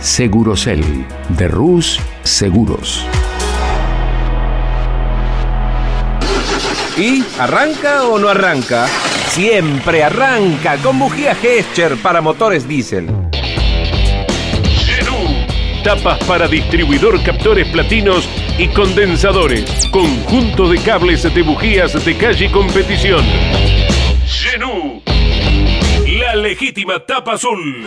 Segurocel de Rus Seguros. ¿Y arranca o no arranca? Siempre arranca con bujía Gescher para motores diésel. Genú. Tapas para distribuidor, captores platinos y condensadores. Conjunto de cables de bujías de calle y competición. Genú. La legítima tapa azul.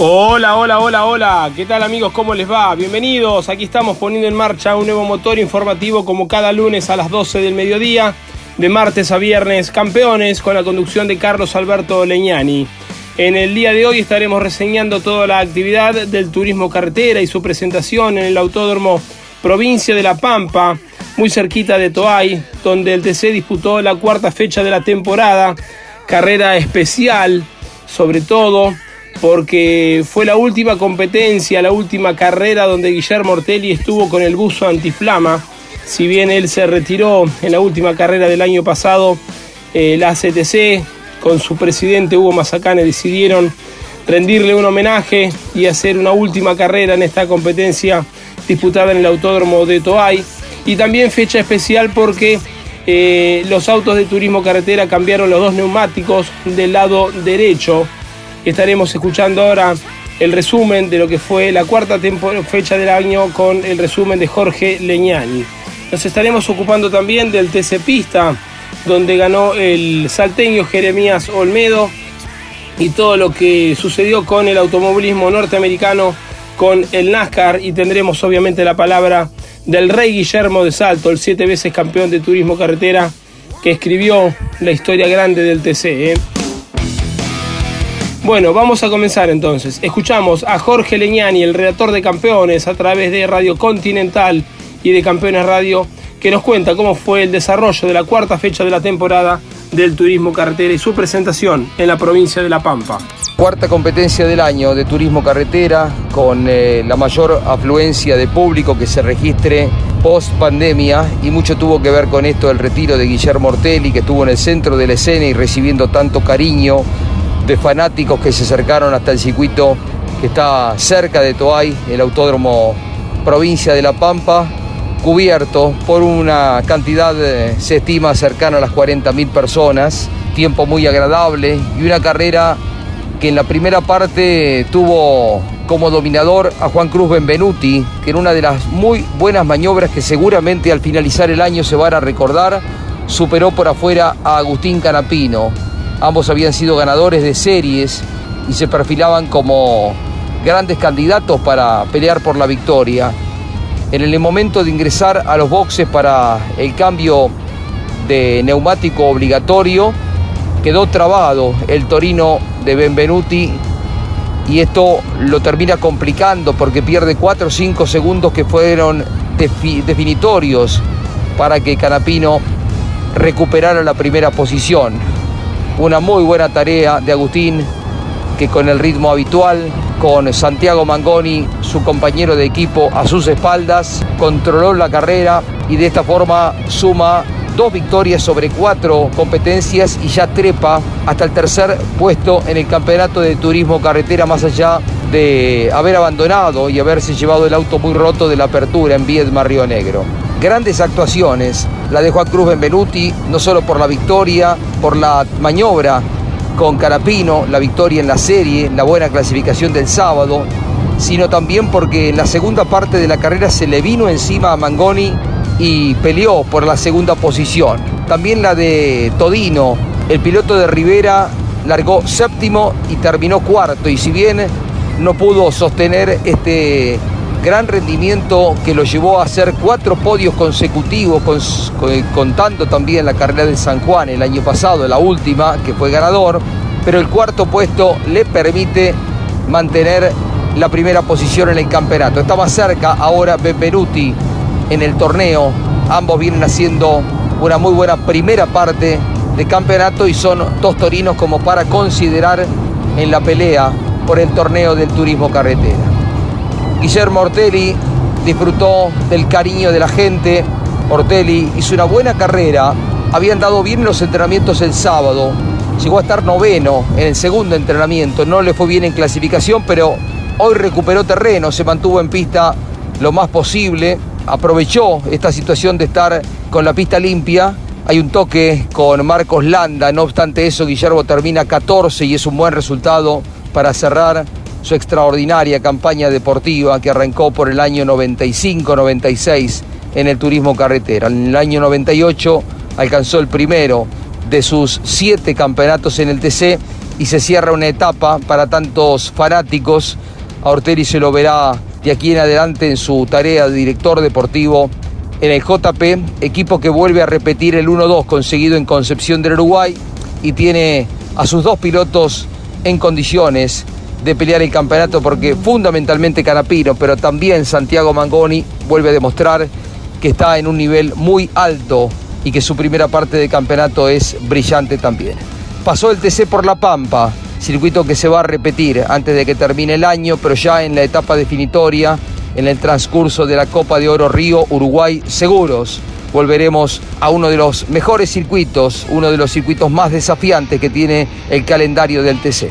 Hola, hola, hola, hola. ¿Qué tal amigos? ¿Cómo les va? Bienvenidos. Aquí estamos poniendo en marcha un nuevo motor informativo como cada lunes a las 12 del mediodía, de martes a viernes, campeones con la conducción de Carlos Alberto Leñani. En el día de hoy estaremos reseñando toda la actividad del turismo carretera y su presentación en el Autódromo Provincia de La Pampa, muy cerquita de Toay, donde el TC disputó la cuarta fecha de la temporada, carrera especial, sobre todo porque fue la última competencia, la última carrera donde Guillermo Ortelli estuvo con el buzo antiflama. Si bien él se retiró en la última carrera del año pasado, eh, la CTC con su presidente Hugo Mazacane decidieron rendirle un homenaje y hacer una última carrera en esta competencia disputada en el Autódromo de Toay. Y también fecha especial porque eh, los autos de turismo carretera cambiaron los dos neumáticos del lado derecho Estaremos escuchando ahora el resumen de lo que fue la cuarta fecha del año con el resumen de Jorge Leñani. Nos estaremos ocupando también del TC Pista, donde ganó el salteño Jeremías Olmedo y todo lo que sucedió con el automovilismo norteamericano con el NASCAR y tendremos obviamente la palabra del rey Guillermo de Salto, el siete veces campeón de turismo carretera que escribió la historia grande del TC. ¿eh? Bueno, vamos a comenzar entonces. Escuchamos a Jorge Leñani, el redactor de Campeones, a través de Radio Continental y de Campeones Radio, que nos cuenta cómo fue el desarrollo de la cuarta fecha de la temporada del turismo carretera y su presentación en la provincia de La Pampa. Cuarta competencia del año de turismo carretera con eh, la mayor afluencia de público que se registre post pandemia y mucho tuvo que ver con esto el retiro de Guillermo Ortelli que estuvo en el centro de la escena y recibiendo tanto cariño de fanáticos que se acercaron hasta el circuito que está cerca de Toay, el Autódromo Provincia de La Pampa, cubierto por una cantidad, se estima, cercana a las 40.000 personas, tiempo muy agradable y una carrera que en la primera parte tuvo como dominador a Juan Cruz Benvenuti, que en una de las muy buenas maniobras que seguramente al finalizar el año se van a recordar, superó por afuera a Agustín Canapino. Ambos habían sido ganadores de series y se perfilaban como grandes candidatos para pelear por la victoria. En el momento de ingresar a los boxes para el cambio de neumático obligatorio, quedó trabado el Torino de Benvenuti y esto lo termina complicando porque pierde 4 o 5 segundos que fueron definitorios para que Canapino recuperara la primera posición una muy buena tarea de Agustín, que con el ritmo habitual, con Santiago Mangoni, su compañero de equipo a sus espaldas, controló la carrera y de esta forma suma dos victorias sobre cuatro competencias y ya trepa hasta el tercer puesto en el campeonato de turismo carretera más allá de haber abandonado y haberse llevado el auto muy roto de la apertura en Viedma Río Negro grandes actuaciones. La de Juan Cruz Benvenuti, no solo por la victoria, por la maniobra con Carapino, la victoria en la serie, la buena clasificación del sábado, sino también porque en la segunda parte de la carrera se le vino encima a Mangoni y peleó por la segunda posición. También la de Todino, el piloto de Rivera largó séptimo y terminó cuarto y si bien no pudo sostener este gran rendimiento que lo llevó a hacer cuatro podios consecutivos, contando también la carrera de San Juan el año pasado, la última, que fue ganador, pero el cuarto puesto le permite mantener la primera posición en el campeonato. Está más cerca ahora Benvenuti en el torneo. Ambos vienen haciendo una muy buena primera parte de campeonato y son dos torinos como para considerar en la pelea por el torneo del turismo carretera. Guillermo Ortelli disfrutó del cariño de la gente. Ortelli hizo una buena carrera. Habían dado bien los entrenamientos el sábado. Llegó a estar noveno en el segundo entrenamiento. No le fue bien en clasificación, pero hoy recuperó terreno, se mantuvo en pista lo más posible. Aprovechó esta situación de estar con la pista limpia. Hay un toque con Marcos Landa. No obstante eso, Guillermo termina 14 y es un buen resultado para cerrar su extraordinaria campaña deportiva que arrancó por el año 95-96 en el turismo carretera. En el año 98 alcanzó el primero de sus siete campeonatos en el TC y se cierra una etapa para tantos fanáticos. A Orteri se lo verá de aquí en adelante en su tarea de director deportivo en el JP, equipo que vuelve a repetir el 1-2 conseguido en Concepción del Uruguay y tiene a sus dos pilotos en condiciones de pelear el campeonato porque fundamentalmente Canapino, pero también Santiago Mangoni vuelve a demostrar que está en un nivel muy alto y que su primera parte de campeonato es brillante también. Pasó el TC por La Pampa, circuito que se va a repetir antes de que termine el año, pero ya en la etapa definitoria, en el transcurso de la Copa de Oro Río Uruguay Seguros. Volveremos a uno de los mejores circuitos, uno de los circuitos más desafiantes que tiene el calendario del TC.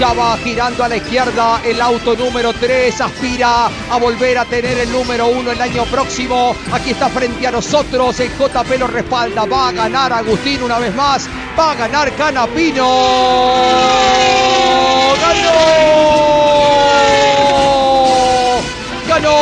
Ya va girando a la izquierda el auto número 3. Aspira a volver a tener el número 1 el año próximo. Aquí está frente a nosotros. El JP lo respalda. Va a ganar Agustín una vez más. Va a ganar Canapino. ¡Ganó! ¡Ganó!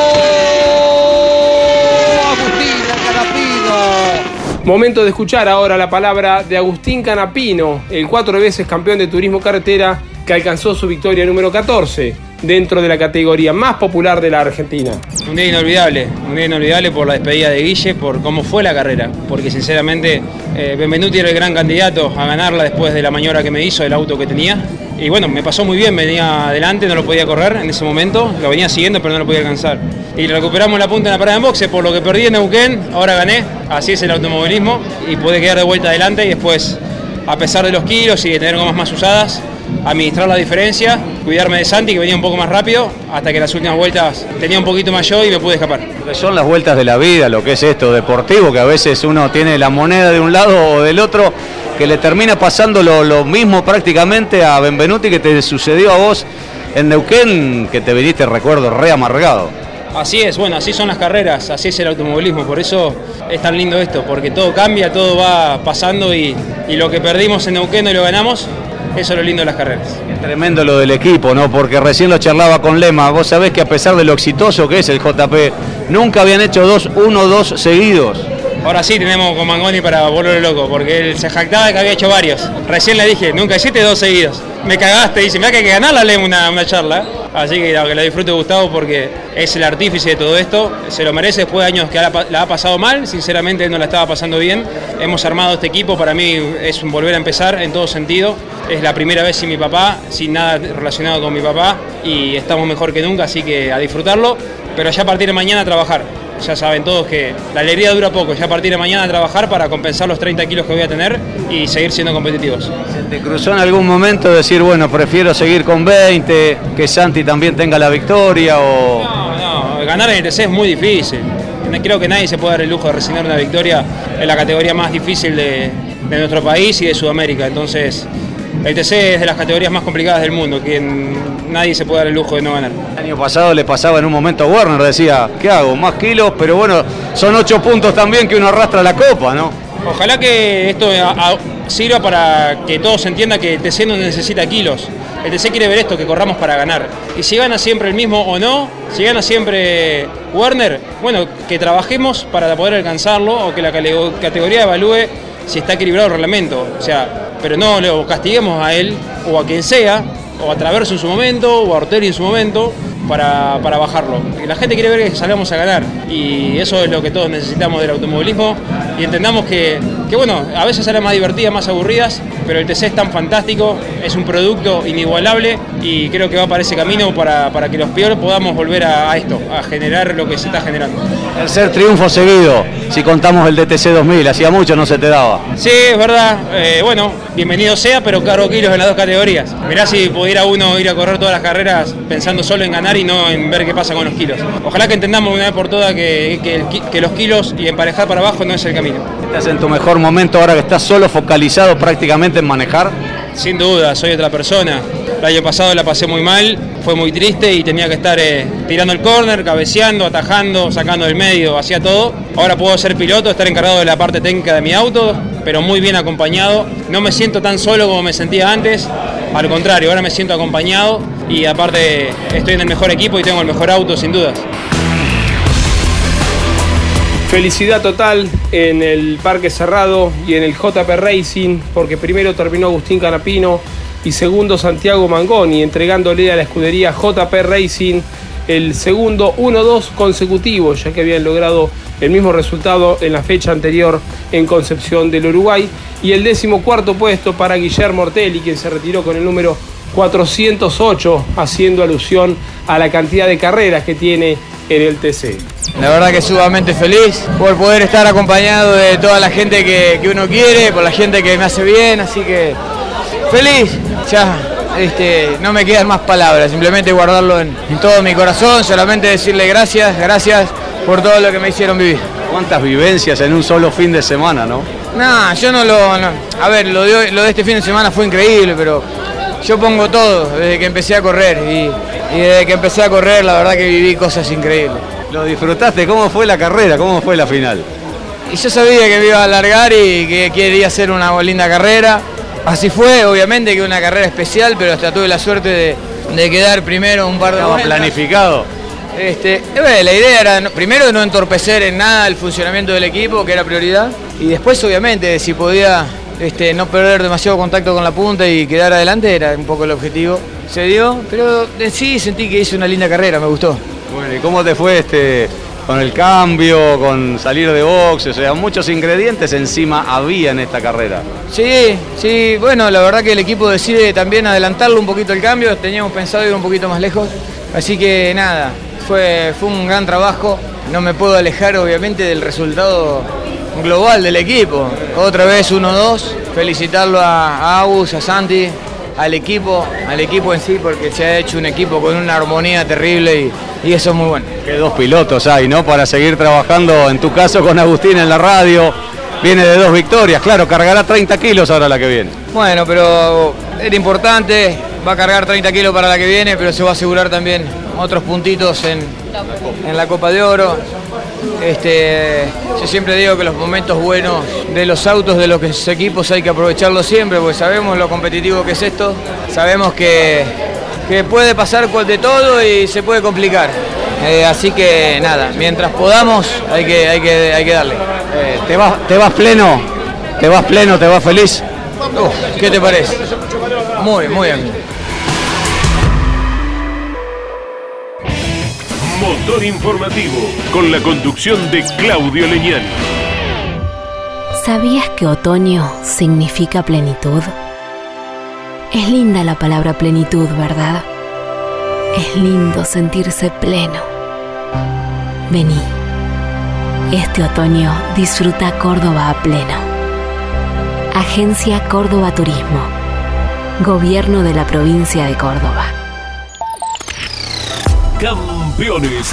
Agustín Canapino. Momento de escuchar ahora la palabra de Agustín Canapino, el cuatro veces campeón de turismo carretera que alcanzó su victoria número 14 dentro de la categoría más popular de la Argentina. Un día inolvidable, un día inolvidable por la despedida de Guille, por cómo fue la carrera, porque sinceramente eh, Benvenuti era el gran candidato a ganarla después de la maniobra que me hizo, el auto que tenía. Y bueno, me pasó muy bien, venía adelante, no lo podía correr en ese momento, lo venía siguiendo pero no lo podía alcanzar. Y recuperamos la punta en la parada en boxe, por lo que perdí en Neuquén, ahora gané, así es el automovilismo, y pude quedar de vuelta adelante y después, a pesar de los kilos y de tener gomas más usadas, administrar la diferencia, cuidarme de Santi que venía un poco más rápido, hasta que las últimas vueltas tenía un poquito más yo y me pude escapar. Son las vueltas de la vida, lo que es esto deportivo, que a veces uno tiene la moneda de un lado o del otro, que le termina pasando lo, mismo prácticamente a Benvenuti que te sucedió a vos en Neuquén, que te viniste, recuerdo, re amargado. Así es, bueno, así son las carreras, así es el automovilismo, por eso es tan lindo esto, porque todo cambia, todo va pasando y, y lo que perdimos en Neuquén y lo ganamos, eso es lo lindo de las carreras. Es tremendo lo del equipo, ¿no? Porque recién lo charlaba con Lema. Vos sabés que a pesar de lo exitoso que es el JP, nunca habían hecho dos, uno, dos seguidos. Ahora sí tenemos con Mangoni para volverlo loco, porque él se jactaba de que había hecho varios. Recién le dije, nunca hiciste dos seguidos. Me cagaste, dice, mira que hay que ganarla, Lema una, una charla. Así que, que lo disfrute Gustavo porque es el artífice de todo esto, se lo merece después de años que la, ha pasado mal, sinceramente no la estaba pasando bien. Hemos armado este equipo, para mí es un volver a empezar en todo sentido. Es la primera vez sin mi papá, sin nada relacionado con mi papá y estamos mejor que nunca, así que a disfrutarlo, pero ya a partir de mañana a trabajar. Ya saben todos que la alegría dura poco, ya a partir de mañana a trabajar para compensar los 30 kilos que voy a tener y seguir siendo competitivos. ¿Se te cruzó en algún momento decir, bueno, prefiero seguir con 20, que Santi también tenga la victoria? O... No, no, ganar en el TC es muy difícil. Creo que nadie se puede dar el lujo de resignar una victoria en la categoría más difícil de, de nuestro país y de Sudamérica. Entonces, el TC es de las categorías más complicadas del mundo, quien nadie se puede dar el lujo de no ganar. El año pasado le pasaba en un momento a Warner, decía, ¿qué hago? Más kilos, pero bueno, son ocho puntos también que uno arrastra la copa, ¿no? Ojalá que esto sirva para que todos entiendan que el TC no necesita kilos. El TC quiere ver esto, que corramos para ganar. Y si gana siempre el mismo o no, si gana siempre Werner, bueno, que trabajemos para poder alcanzarlo o que la categoría evalúe si está equilibrado el reglamento. O sea, pero no lo castiguemos a él o a quien sea, o a Traverso en su momento, o a Ortelli en su momento, para, para bajarlo. La gente quiere ver que salgamos a ganar y eso es lo que todos necesitamos del automovilismo y entendamos que, que bueno, a veces salen más divertidas, más aburridas, pero el TC es tan fantástico, es un producto inigualable y creo que va para ese camino para, para que los peores podamos volver a, a, esto, a generar lo que se está generando. Tercer triunfo seguido, si contamos el DTC 2000, hacía mucho no se te daba. Sí, es verdad, eh, bueno, bienvenido sea, pero cargo kilos en las dos categorías. Mirá si pudiera uno ir a correr todas las carreras pensando solo en ganar y no en ver qué pasa con los kilos. Ojalá que entendamos una vez por todas que, que, que los kilos y emparejar para abajo no es el camino. ¿Estás en tu mejor momento ahora que estás solo focalizado prácticamente en manejar? Sin duda, soy otra persona. El año pasado la pasé muy mal, fue muy triste y tenía que estar eh, tirando el córner, cabeceando, atajando, sacando del medio, hacía todo. Ahora puedo ser piloto, estar encargado de la parte técnica de mi auto, pero muy bien acompañado. No me siento tan solo como me sentía antes, al contrario, ahora me siento acompañado y aparte estoy en el mejor equipo y tengo el mejor auto sin dudas. Felicidad total en el Parque Cerrado y en el JP Racing, porque primero terminó Agustín Canapino y segundo Santiago Mangoni, entregándole a la escudería JP Racing el segundo 1-2 consecutivo, ya que habían logrado el mismo resultado en la fecha anterior en Concepción del Uruguay, y el décimo cuarto puesto para Guillermo Ortelli, quien se retiró con el número 408, haciendo alusión a la cantidad de carreras que tiene en el TC. La verdad que sumamente feliz por poder estar acompañado de toda la gente que, que, uno quiere, por la gente que me hace bien, así que feliz. Ya este, no me quedan más palabras, simplemente guardarlo en, en todo mi corazón, solamente decirle gracias, gracias por todo lo que me hicieron vivir. ¿Cuántas vivencias en un solo fin de semana, no? No, yo no lo... No. A ver, lo de, lo de este fin de semana fue increíble, pero yo pongo todo desde que empecé a correr y, y, desde que empecé a correr la verdad que viví cosas increíbles. ¿Lo disfrutaste? ¿Cómo fue la carrera? ¿Cómo fue la final? Y yo sabía que me iba a alargar y que quería hacer una linda carrera. Así fue, obviamente que una carrera especial, pero hasta tuve la suerte de, de quedar primero un par de Estaba planificado. Este, la idea era primero no entorpecer en nada el funcionamiento del equipo, que era prioridad, y después obviamente si podía este, no perder demasiado contacto con la punta y quedar adelante era un poco el objetivo. Se dio, pero en sí sentí que hice una linda carrera, me gustó. Bueno, ¿y cómo te fue este con el cambio, con salir de box? O sea, muchos ingredientes encima había en esta carrera. Sí, sí, bueno, la verdad que el equipo decide también adelantarlo un poquito el cambio, teníamos pensado ir un poquito más lejos, así que nada, fue, fue un gran trabajo, no me puedo alejar obviamente del resultado global del equipo. Otra vez 1-2, felicitarlo a, a a Santi, al equipo, al equipo en sí, porque se ha hecho un equipo con una armonía terrible y, y eso es muy bueno. Que dos pilotos hay, ¿no? Para seguir trabajando, en tu caso con Agustín en la radio, viene de dos victorias, claro, cargará 30 kilos ahora la que viene. Bueno, pero era importante, va a cargar 30 kilos para la que viene, pero se va a asegurar también otros puntitos en, en la Copa de Oro. Este, yo siempre digo que los momentos buenos de los autos de los equipos hay que aprovecharlos siempre, porque sabemos lo competitivo que es esto, sabemos que, que puede pasar de todo y se puede complicar. Eh, así que nada, mientras podamos hay que, hay que, hay que darle. Eh, ¿te, vas, ¿Te vas pleno? ¿Te vas pleno? ¿Te vas feliz? Uh, ¿Qué te parece? Muy, muy bien. Informativo, con la conducción de Claudio Leñani. ¿Sabías que otoño significa plenitud? Es linda la palabra plenitud, ¿verdad? Es lindo sentirse pleno. Vení. Este otoño disfruta Córdoba a pleno. Agencia Córdoba Turismo. Gobierno de la provincia de Córdoba. Campeones,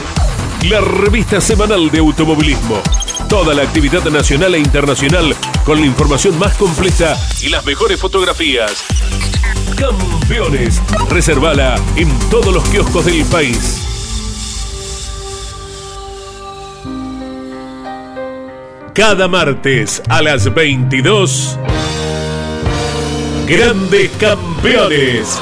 la revista semanal de automovilismo. Toda la actividad nacional e internacional con la información más completa y las mejores fotografías. Campeones, reservala en todos los kioscos del país. Cada martes a las 22. Grandes Campeones.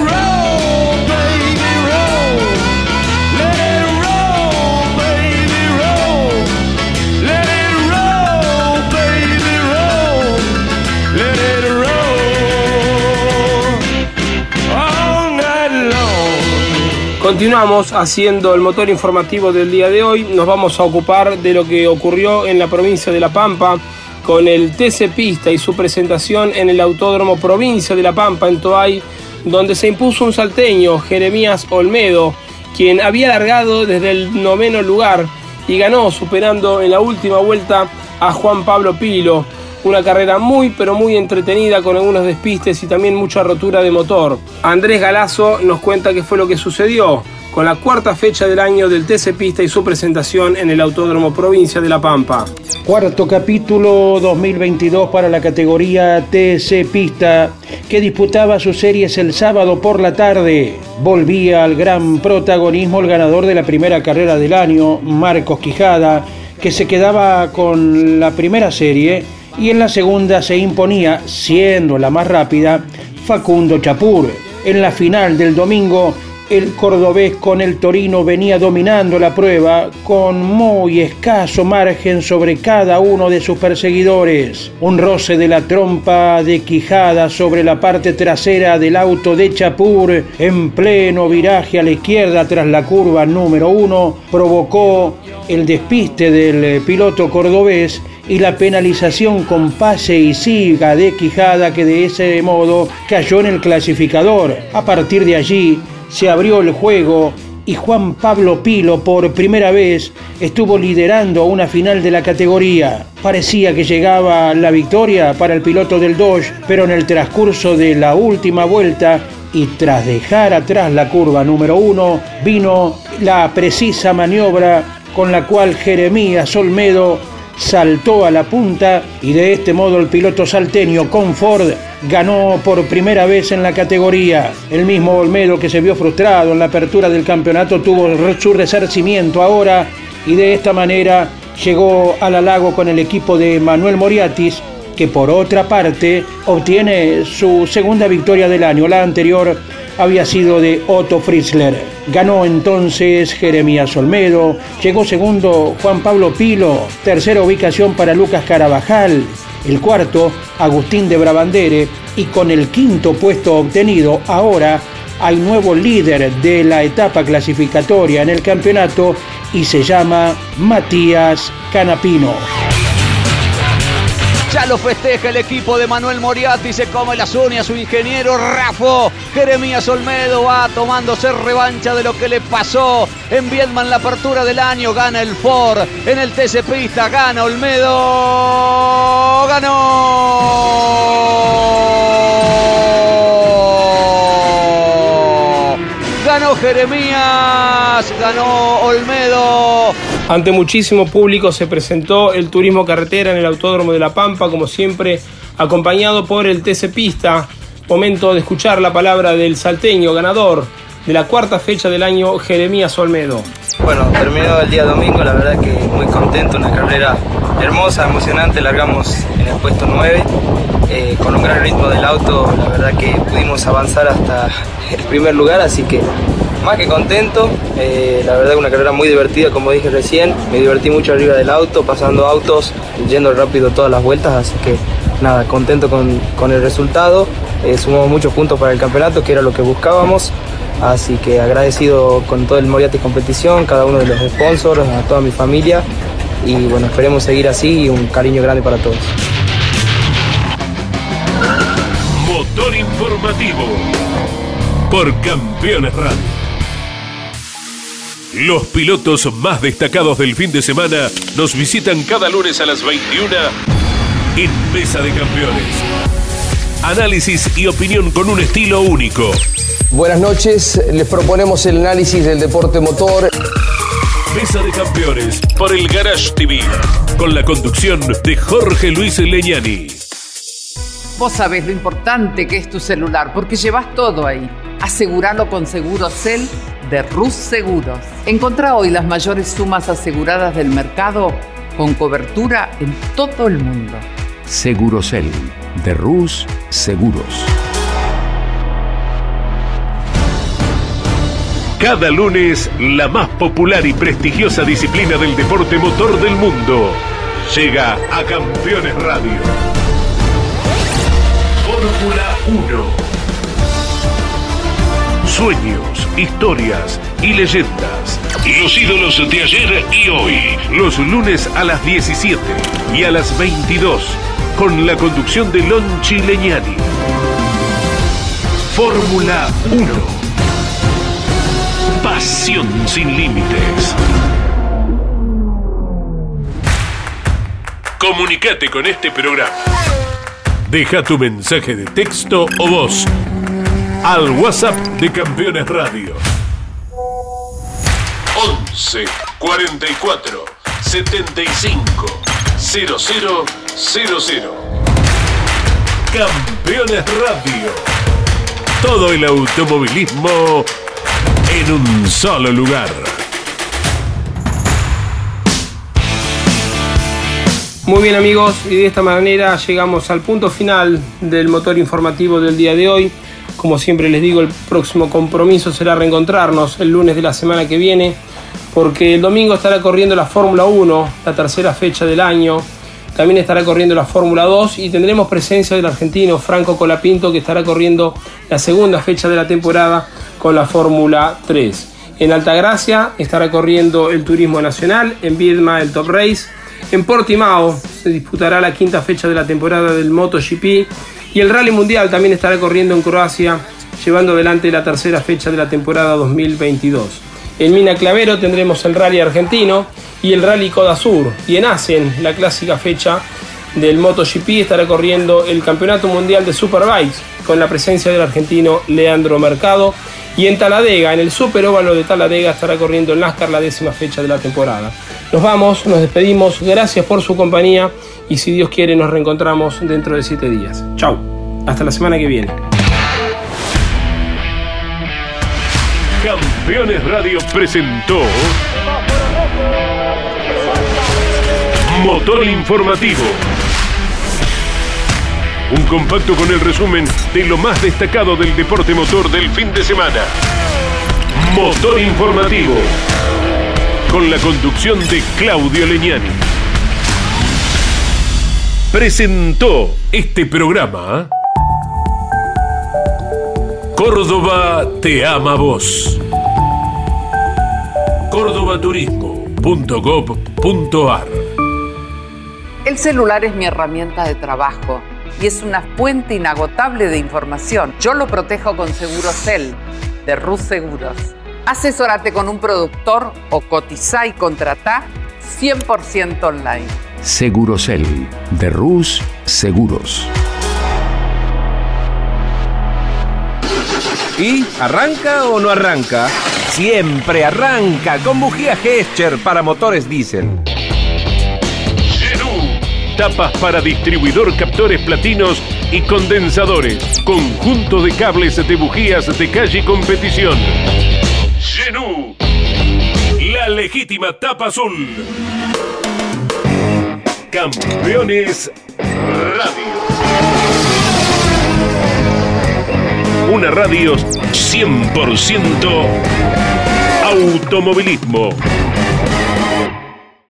Continuamos haciendo el motor informativo del día de hoy. Nos vamos a ocupar de lo que ocurrió en la provincia de La Pampa con el TC Pista y su presentación en el Autódromo Provincia de La Pampa en Toay, donde se impuso un salteño, Jeremías Olmedo, quien había largado desde el noveno lugar y ganó superando en la última vuelta a Juan Pablo Pilo. Una carrera muy pero muy entretenida con algunos despistes y también mucha rotura de motor. Andrés Galazo nos cuenta qué fue lo que sucedió con la cuarta fecha del año del TC Pista y su presentación en el Autódromo Provincia de La Pampa. Cuarto capítulo 2022 para la categoría TC Pista, que disputaba sus series el sábado por la tarde. Volvía al gran protagonismo el ganador de la primera carrera del año, Marcos Quijada, que se quedaba con la primera serie y en la segunda se imponía, siendo la más rápida, Facundo Chapur. En la final del domingo, el cordobés con el Torino venía dominando la prueba con muy escaso margen sobre cada uno de sus perseguidores. Un roce de la trompa de Quijada sobre la parte trasera del auto de Chapur en pleno viraje a la izquierda tras la curva número uno provocó el despiste del piloto cordobés y la penalización con pase y siga de Quijada que de ese modo cayó en el clasificador. A partir de allí se abrió el juego y Juan Pablo Pilo por primera vez estuvo liderando una final de la categoría. Parecía que llegaba la victoria para el piloto del Dodge, pero en el transcurso de la última vuelta y tras dejar atrás la curva número uno, vino la precisa maniobra con la cual Jeremías Olmedo saltó a la punta y de este modo el piloto salteño Conford ganó por primera vez en la categoría. El mismo Olmedo que se vio frustrado en la apertura del campeonato tuvo su resarcimiento ahora y de esta manera llegó al halago con el equipo de Manuel Moriatis que por otra parte obtiene su segunda victoria del año. La anterior había sido de Otto Fritzler. Ganó entonces Jeremías Olmedo, llegó segundo Juan Pablo Pilo, tercera ubicación para Lucas Carabajal, el cuarto Agustín de Brabandere y con el quinto puesto obtenido ahora hay nuevo líder de la etapa clasificatoria en el campeonato y se llama Matías Canapino. Ya lo festeja el equipo de Manuel Moriarty, se come las uñas su ingeniero Rafo. Jeremías Olmedo va tomándose revancha de lo que le pasó en Viedma la apertura del año. Gana el Ford en el TC Pista, gana Olmedo, ganó. Ganó Jeremías, ganó Olmedo. Ante muchísimo público se presentó el turismo carretera en el Autódromo de La Pampa, como siempre, acompañado por el TC Pista. Momento de escuchar la palabra del salteño ganador de la cuarta fecha del año, Jeremías Olmedo. Bueno, terminó el día domingo, la verdad que muy contento, una carrera hermosa, emocionante, largamos en el puesto 9, eh, con un gran ritmo del auto, la verdad que pudimos avanzar hasta el primer lugar, así que más que contento, eh, la verdad una carrera muy divertida, como dije recién, me divertí mucho arriba del auto, pasando autos, yendo rápido todas las vueltas, así que nada, contento con, con el resultado, eh, sumamos muchos puntos para el campeonato, que era lo que buscábamos, así que agradecido con todo el Moriarty Competición, cada uno de los sponsors, a toda mi familia, y bueno, esperemos seguir así y un cariño grande para todos. informativo por Campeones Radio. Los pilotos más destacados del fin de semana nos visitan cada lunes a las 21 en Mesa de Campeones. Análisis y opinión con un estilo único. Buenas noches, les proponemos el análisis del deporte motor. Mesa de Campeones por el Garage TV, con la conducción de Jorge Luis Leñani. Vos sabés lo importante que es tu celular, porque llevas todo ahí. Aseguralo con Segurocel de Rus Seguros. Encontrá hoy las mayores sumas aseguradas del mercado con cobertura en todo el mundo. Segurocel de Rus Seguros. Cada lunes, la más popular y prestigiosa disciplina del deporte motor del mundo llega a Campeones Radio. Fórmula 1. Sueños, historias y leyendas. Los ídolos de ayer y hoy. Los lunes a las 17 y a las 22. Con la conducción de Lonchi Leñani. Fórmula 1. Pasión sin límites. Comunicate con este programa. Deja tu mensaje de texto o voz al WhatsApp de Campeones Radio. 11 44 75 00 00. Campeones Radio. Todo el automovilismo en un solo lugar. Muy bien amigos, y de esta manera llegamos al punto final del motor informativo del día de hoy. Como siempre les digo, el próximo compromiso será reencontrarnos el lunes de la semana que viene, porque el domingo estará corriendo la Fórmula 1, la tercera fecha del año. También estará corriendo la Fórmula 2 y tendremos presencia del argentino Franco Colapinto que estará corriendo la segunda fecha de la temporada con la Fórmula 3. En Altagracia estará corriendo el Turismo Nacional, en Viedma el Top Race, en Portimao se disputará la quinta fecha de la temporada del MotoGP y el Rally Mundial también estará corriendo en Croacia, llevando adelante la tercera fecha de la temporada 2022. En Mina Clavero tendremos el Rally Argentino y el Rally Coda Sur. Y en Asen, la clásica fecha del MotoGP, estará corriendo el Campeonato Mundial de Superbikes con la presencia del argentino Leandro Mercado. Y en Taladega, en el Super Óvalo de Taladega, estará corriendo el NASCAR la décima fecha de la temporada. Nos vamos, nos despedimos, gracias por su compañía y si Dios quiere nos reencontramos dentro de siete días. Chau, hasta la semana que viene. Campeones Radio presentó Motor Informativo. Un compacto con el resumen de lo más destacado del deporte motor del fin de semana. Motor Informativo. Con la conducción de Claudio Leñani. Presentó este programa. Córdoba te ama vos. Cordobaturismo.gov.ar El celular es mi herramienta de trabajo y es una fuente inagotable de información. Yo lo protejo con Segurocel de Rus Seguros. Asesórate con un productor o cotiza y contrata 100% online. Segurocel de Rus Seguros. ¿Y arranca o no arranca? Siempre arranca con bujía Gescher para motores diésel. Genú. Tapas para distribuidor captores platinos y condensadores. Conjunto de cables de bujías de calle competición. La legítima tapa azul. Campeones Radio. Una radio 100% automovilismo.